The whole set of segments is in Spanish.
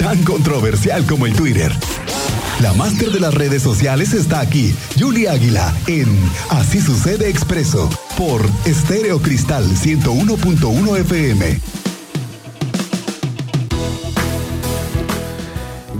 tan controversial como el Twitter. La máster de las redes sociales está aquí, Julie Águila, en Así sucede expreso, por Estéreo Cristal 101.1 FM.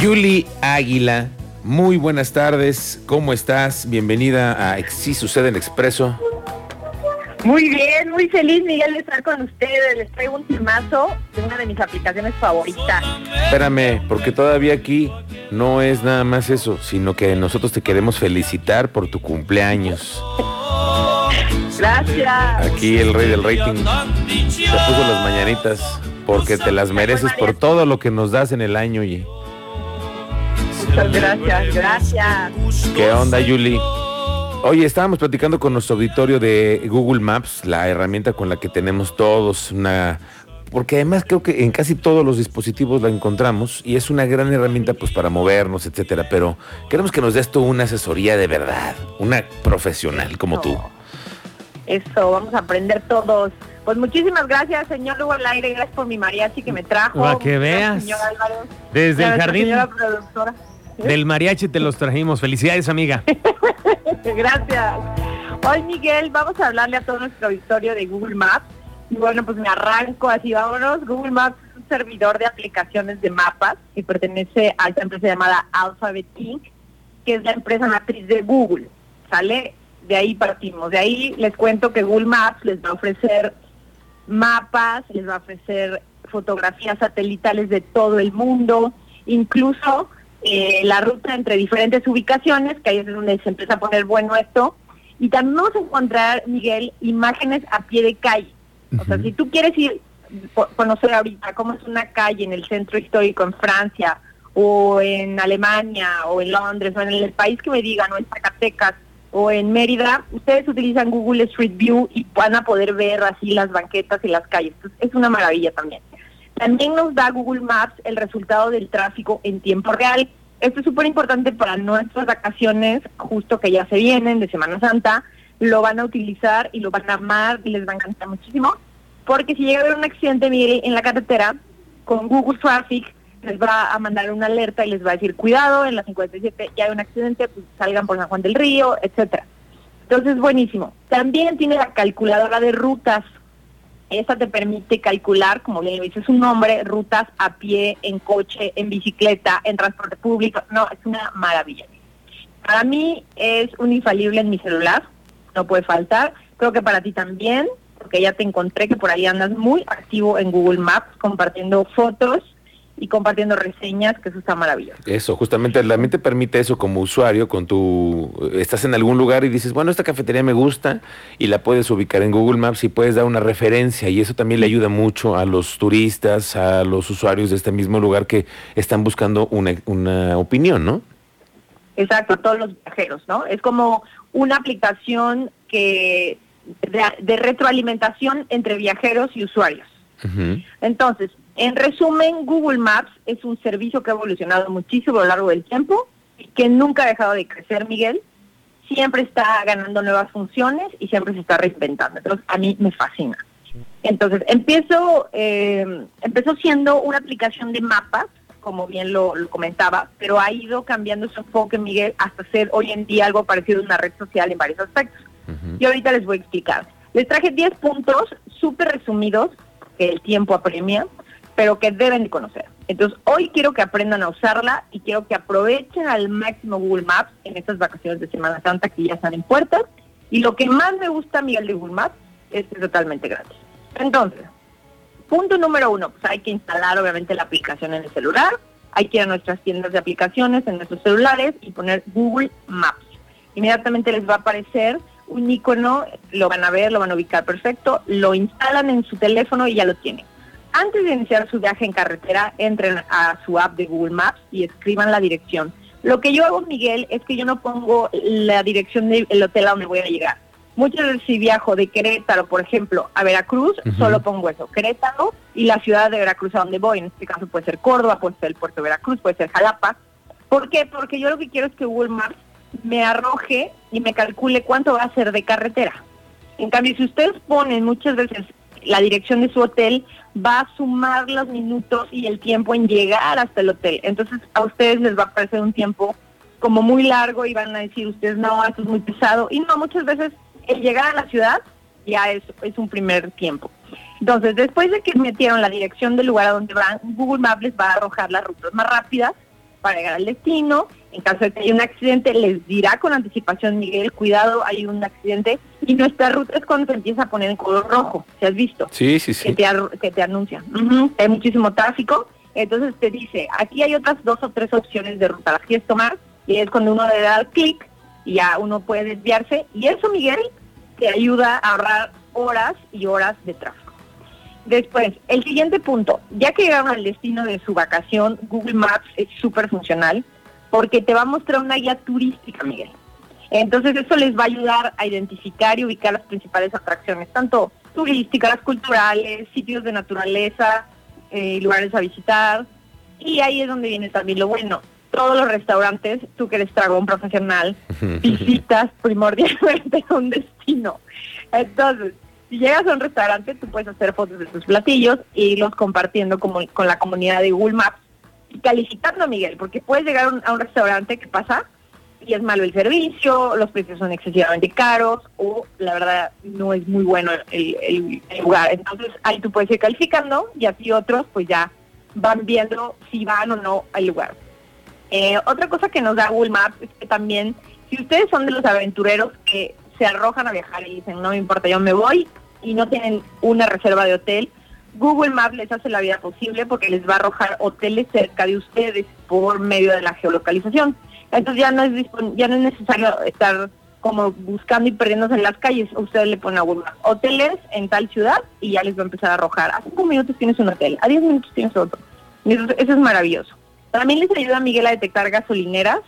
Julie Águila, muy buenas tardes, ¿cómo estás? Bienvenida a Así sucede en expreso. Muy bien, muy feliz Miguel de estar con ustedes. Les traigo un temazo de una de mis aplicaciones favoritas. Espérame, porque todavía aquí no es nada más eso, sino que nosotros te queremos felicitar por tu cumpleaños. Gracias. Aquí el rey del rating te puso las mañanitas porque te las mereces por todo lo que nos das en el año. Y... Muchas gracias, gracias. ¿Qué onda, Yuli? Oye, estábamos platicando con nuestro auditorio de Google Maps, la herramienta con la que tenemos todos una porque además creo que en casi todos los dispositivos la encontramos y es una gran herramienta pues para movernos, etcétera, pero queremos que nos des tú una asesoría de verdad, una profesional como tú. Eso, vamos a aprender todos. Pues muchísimas gracias, señor Lugo Aire, gracias por mi mariachi que me trajo. Para que veas. Desde el jardín del mariachi te los trajimos. Felicidades, amiga. gracias. Hoy, Miguel, vamos a hablarle a todo nuestro auditorio de Google Maps y bueno, pues me arranco así, vámonos. Google Maps es un servidor de aplicaciones de mapas que pertenece a esta empresa llamada Alphabet Inc., que es la empresa matriz de Google. ¿Sale? De ahí partimos. De ahí les cuento que Google Maps les va a ofrecer mapas, les va a ofrecer fotografías satelitales de todo el mundo, incluso eh, la ruta entre diferentes ubicaciones, que ahí es donde se empieza a poner bueno esto. Y también vamos a encontrar, Miguel, imágenes a pie de calle. O sea, si tú quieres ir, conocer ahorita cómo es una calle en el centro histórico en Francia, o en Alemania, o en Londres, o en el país que me digan, o en Zacatecas, o en Mérida, ustedes utilizan Google Street View y van a poder ver así las banquetas y las calles. es una maravilla también. También nos da Google Maps el resultado del tráfico en tiempo real. Esto es súper importante para nuestras vacaciones, justo que ya se vienen de Semana Santa, lo van a utilizar y lo van a amar y les va a encantar muchísimo. Porque si llega a haber un accidente, mire, en la carretera, con Google Traffic les va a mandar una alerta y les va a decir, cuidado, en la 57 ya hay un accidente, pues salgan por San Juan del Río, etcétera. Entonces, buenísimo. También tiene la calculadora de rutas. Esta te permite calcular, como bien lo dice su nombre, rutas a pie, en coche, en bicicleta, en transporte público. No, es una maravilla. Para mí es un infalible en mi celular no puede faltar. Creo que para ti también, porque ya te encontré que por ahí andas muy activo en Google Maps compartiendo fotos y compartiendo reseñas, que eso está maravilloso. Eso, justamente la mente permite eso como usuario, con tu estás en algún lugar y dices, bueno, esta cafetería me gusta y la puedes ubicar en Google Maps y puedes dar una referencia y eso también le ayuda mucho a los turistas, a los usuarios de este mismo lugar que están buscando una, una opinión, ¿no? Exacto, a todos los viajeros, ¿no? Es como una aplicación que de, retroalimentación entre viajeros y usuarios. Entonces, en resumen, Google Maps es un servicio que ha evolucionado muchísimo a lo largo del tiempo y que nunca ha dejado de crecer, Miguel. Siempre está ganando nuevas funciones y siempre se está reinventando. Entonces, a mí me fascina. Entonces, empiezo, eh, empezó siendo una aplicación de mapas como bien lo, comentaba, pero ha ido cambiando su enfoque, Miguel, hasta ser hoy en día algo parecido a una red social en varios aspectos. Y ahorita les voy a explicar. Les traje 10 puntos súper resumidos, que el tiempo apremia, pero que deben de conocer. Entonces, hoy quiero que aprendan a usarla y quiero que aprovechen al máximo Google Maps en estas vacaciones de Semana Santa que ya están en puertas. Y lo que más me gusta, Miguel, de Google Maps es que es totalmente gratis. Entonces, Punto número uno, pues hay que instalar obviamente la aplicación en el celular, hay que ir a nuestras tiendas de aplicaciones en nuestros celulares y poner Google Maps. Inmediatamente les va a aparecer un icono, lo van a ver, lo van a ubicar perfecto, lo instalan en su teléfono y ya lo tienen. Antes de iniciar su viaje en carretera, entren a su app de Google Maps y escriban la dirección. Lo que yo hago, Miguel, es que yo no pongo la dirección del hotel a donde voy a llegar Muchas veces si viajo de Querétaro, por ejemplo, a Veracruz, solo pongo eso, Querétaro y la ciudad de Veracruz a donde voy. En este caso puede ser Córdoba, puede ser el puerto de Veracruz, puede ser Jalapa. ¿Por qué? Porque yo lo que quiero es que Google Maps me arroje y me calcule cuánto va a ser de carretera. En cambio, si ustedes ponen muchas veces la dirección de su hotel, va a sumar los minutos y el tiempo en llegar hasta el hotel. Entonces a ustedes les va a parecer un tiempo como muy largo y van a decir ustedes, no, esto es muy pesado. Y no, muchas veces el llegar a la ciudad ya es, un primer tiempo. Entonces, después de que metieron la dirección del lugar a donde van, Google Maps les va a arrojar las rutas más rápidas para llegar al destino. En caso de que haya un accidente, les dirá con anticipación, Miguel, cuidado, hay un accidente. Y nuestra ruta es cuando se empieza a poner en color rojo, ¿se has visto? Sí, sí, sí. Que te, que te anuncia. Hay muchísimo tráfico. Entonces te dice, aquí hay otras dos o tres opciones de ruta, las quieres tomar, y es cuando uno le da clic y ya uno puede desviarse. Y eso, Miguel, te ayuda a ahorrar horas y horas de tráfico. Después, el siguiente punto, ya que llegaron al destino de su vacación, Google Maps es súper funcional porque te va a mostrar una guía turística, Miguel. Entonces eso les va a ayudar a identificar y ubicar las principales atracciones, tanto turísticas, culturales, sitios de naturaleza, eh, lugares a visitar. Y ahí es donde viene también lo bueno. Todos los restaurantes, tú que eres dragón profesional, visitas primordialmente un destino. Entonces, si llegas a un restaurante, tú puedes hacer fotos de tus platillos e irlos compartiendo como, con la comunidad de Google Maps calificando, Miguel, porque puedes llegar a un, restaurante que pasa y es malo el servicio, los precios son excesivamente caros o la verdad no es muy bueno el, lugar. Entonces ahí tú puedes ir calificando y así otros pues ya van viendo si van o no al lugar. Eh, otra cosa que nos da Google Maps es que también, si ustedes son de los aventureros que se arrojan a viajar y dicen, no me importa, yo me voy y no tienen una reserva de hotel, Google Maps les hace la vida posible porque les va a arrojar hoteles cerca de ustedes por medio de la geolocalización. Entonces ya no es ya no es necesario estar como buscando y perdiéndose en las calles. Ustedes le ponen a Google hoteles en tal ciudad y ya les va a empezar a arrojar. A cinco minutos tienes un hotel, a diez minutos tienes otro. eso, es maravilloso. También les ayuda a Miguel a detectar gasolineras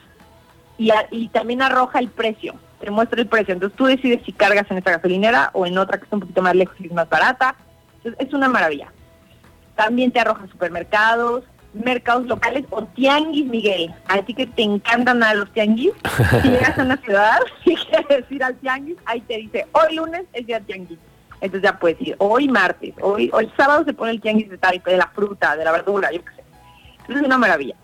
y, y también arroja el precio te muestra el precio. Entonces tú decides si cargas en esta gasolinera o en otra que está un poquito más lejos y es más barata. Entonces, es una maravilla. También te arroja supermercados, mercados locales o tianguis, Miguel. A ti que te encantan a los tianguis. Si llegas a una ciudad y quieres ir al tianguis, ahí te dice, hoy lunes es día tianguis. Entonces ya puedes ir, hoy martes, hoy, hoy sábado se pone el tianguis de tal, de la fruta, de la verdura, yo qué sé. Entonces es una maravilla.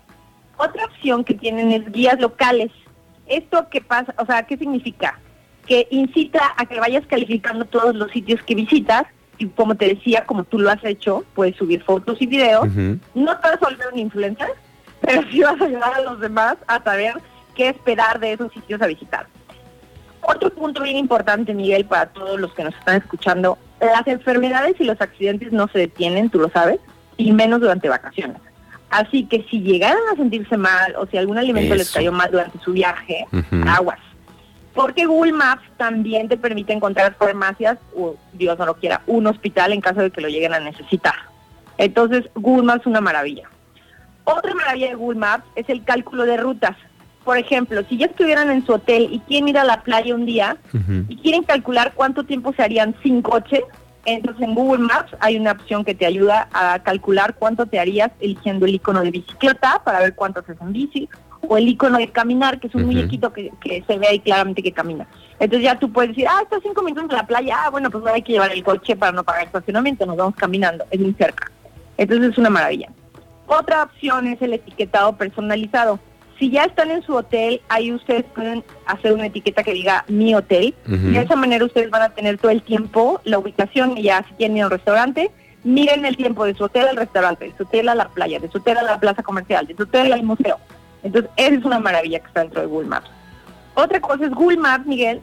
Otra opción que tienen es guías locales. ¿Esto qué pasa? O sea, ¿qué significa? Que incita a que vayas calificando todos los sitios que visitas y como te decía, como tú lo has hecho, puedes subir fotos y videos. No te vas a volver un influencer, pero sí vas a ayudar a los demás a saber qué esperar de esos sitios a visitar. Otro punto bien importante, Miguel, para todos los que nos están escuchando, las enfermedades y los accidentes no se detienen, tú lo sabes, y menos durante vacaciones. Así que si llegaran a sentirse mal o si algún alimento les cayó mal durante su viaje, aguas. Porque Google Maps también te permite encontrar farmacias o, Dios no lo quiera, un hospital en caso de que lo lleguen a necesitar. Entonces, Google Maps es una maravilla. Otra maravilla de Google Maps es el cálculo de rutas. Por ejemplo, si ya estuvieran en su hotel y quieren ir a la playa un día y quieren calcular cuánto tiempo se harían sin coche, entonces en Google Maps hay una opción que te ayuda a calcular cuánto te harías eligiendo el icono de bicicleta para ver cuánto haces en bici o el icono de caminar, que es un muñequito que, se ve ahí claramente que camina. Entonces ya tú puedes decir, ah, está cinco minutos en la playa, ah, bueno, pues no hay que llevar el coche para no pagar estacionamiento, nos vamos caminando, es muy cerca. Entonces es una maravilla. Otra opción es el etiquetado personalizado. Si ya están en su hotel, ahí ustedes pueden hacer una etiqueta que diga mi hotel. Y de esa manera ustedes van a tener todo el tiempo la ubicación y ya si ir al restaurante, miren el tiempo de su hotel al restaurante, de su hotel a la playa, de su hotel a la plaza comercial, de su hotel al museo. Entonces, esa es una maravilla que está dentro de Google Maps. Otra cosa es Google Maps, Miguel,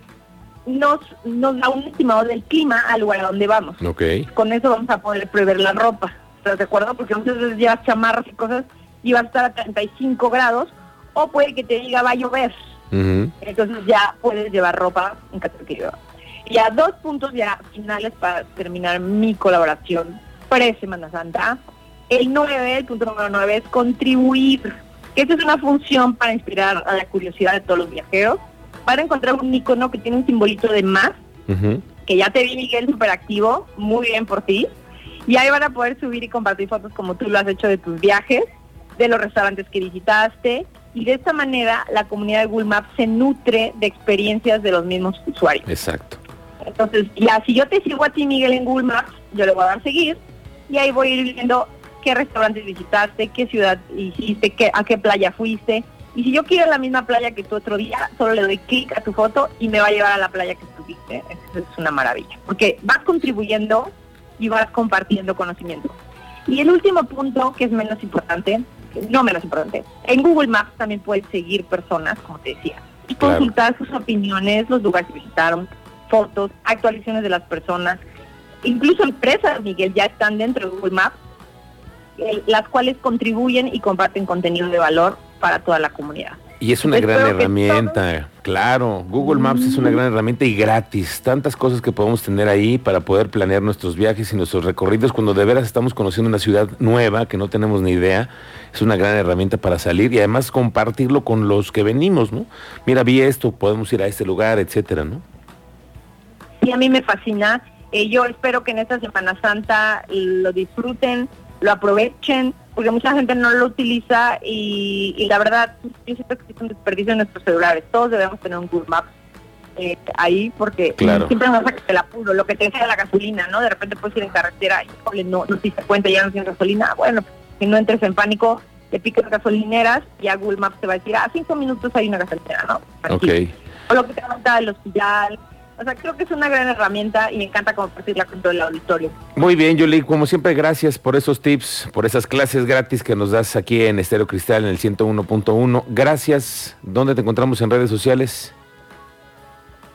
nos, nos da un estimado del clima al lugar a donde vamos. Okay. Con eso vamos a poder prever la ropa. ¿Estás de acuerdo? Porque muchas veces llevas chamarras y cosas y va a estar a 35 grados o puede que te diga va a llover. Entonces ya puedes llevar ropa en caso de que llueva. Y a dos puntos ya finales para terminar mi colaboración pre-Semana Santa. El 9, el punto número 9 es contribuir. Esta es una función para inspirar a la curiosidad de todos los viajeros. Para encontrar un icono que tiene un simbolito de más, que ya te vi Miguel súper activo, muy bien por ti. Y ahí van a poder subir y compartir fotos como tú lo has hecho de tus viajes, de los restaurantes que visitaste, y de esta manera la comunidad de Google Maps se nutre de experiencias de los mismos usuarios. Exacto. Entonces, ya si yo te sigo a ti, Miguel, en Google Maps, yo le voy a dar seguir y ahí voy a ir viendo qué restaurantes visitaste, qué ciudad hiciste, qué, a qué playa fuiste. Y si yo quiero la misma playa que tú otro día, solo le doy clic a tu foto y me va a llevar a la playa que estuviste. Eso es una maravilla, porque vas contribuyendo y vas compartiendo conocimiento. Y el último punto, que es menos importante, no menos importante, en Google Maps también puedes seguir personas, como te decía, y consultar sus opiniones, los lugares que visitaron, fotos, actualizaciones de las personas, incluso empresas, Miguel, ya están dentro de Google Maps, eh, las cuales contribuyen y comparten contenido de valor para toda la comunidad. Y es una gran herramienta, claro. Google Maps es una gran herramienta y gratis. Tantas cosas que podemos tener ahí para poder planear nuestros viajes y nuestros recorridos cuando de veras estamos conociendo una ciudad nueva que no tenemos ni idea. Es una gran herramienta para salir y además compartirlo con los que venimos, ¿no? Mira, vi esto, podemos ir a este lugar, etcétera, ¿no? Sí, a mí me fascina. Eh, yo espero que en esta Semana Santa lo disfruten, lo aprovechen porque mucha gente no lo utiliza y, la verdad, yo siento que es un desperdicio en nuestros celulares. Todos debemos tener un Google Maps eh, ahí porque siempre nos saca el apuro, lo que te decía la gasolina, ¿no? De repente puedes ir en carretera y no, no te diste cuenta, ya no tienes gasolina. Bueno, que no entres en pánico, te picas gasolineras y a Google Maps te va a decir, a ah, cinco minutos hay una gasolinera, ¿no? Ok. O lo que te va del hospital, o sea, creo que es una gran herramienta y me encanta compartirla con todo el auditorio. Muy bien, Yuli, como siempre, gracias por esos tips, por esas clases gratis que nos das aquí en Estéreo Cristal en el 101.1. Gracias. ¿Dónde te encontramos en redes sociales?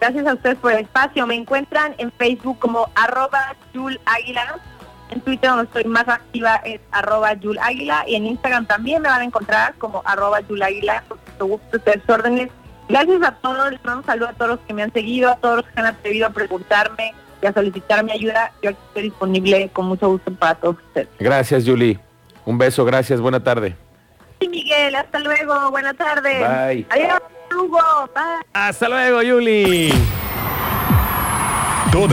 Gracias a ustedes por el espacio. Me encuentran en Facebook como arroba Yul Águila. En Twitter donde estoy más activa es arroba Yul Águila. Y en Instagram también me van a encontrar como arroba Yul Águila. Por gusto, ustedes órdenes Gracias a todos, les mando un saludo a todos los que me han seguido, a todos los que han atrevido a preguntarme y a solicitar mi ayuda. Yo estoy disponible con mucho gusto para todos ustedes. Gracias, Julie. Un beso, gracias, buena tarde. Sí, Miguel, hasta luego, buena tarde. Bye. Adiós, Hugo. Bye. Hasta luego, Julie.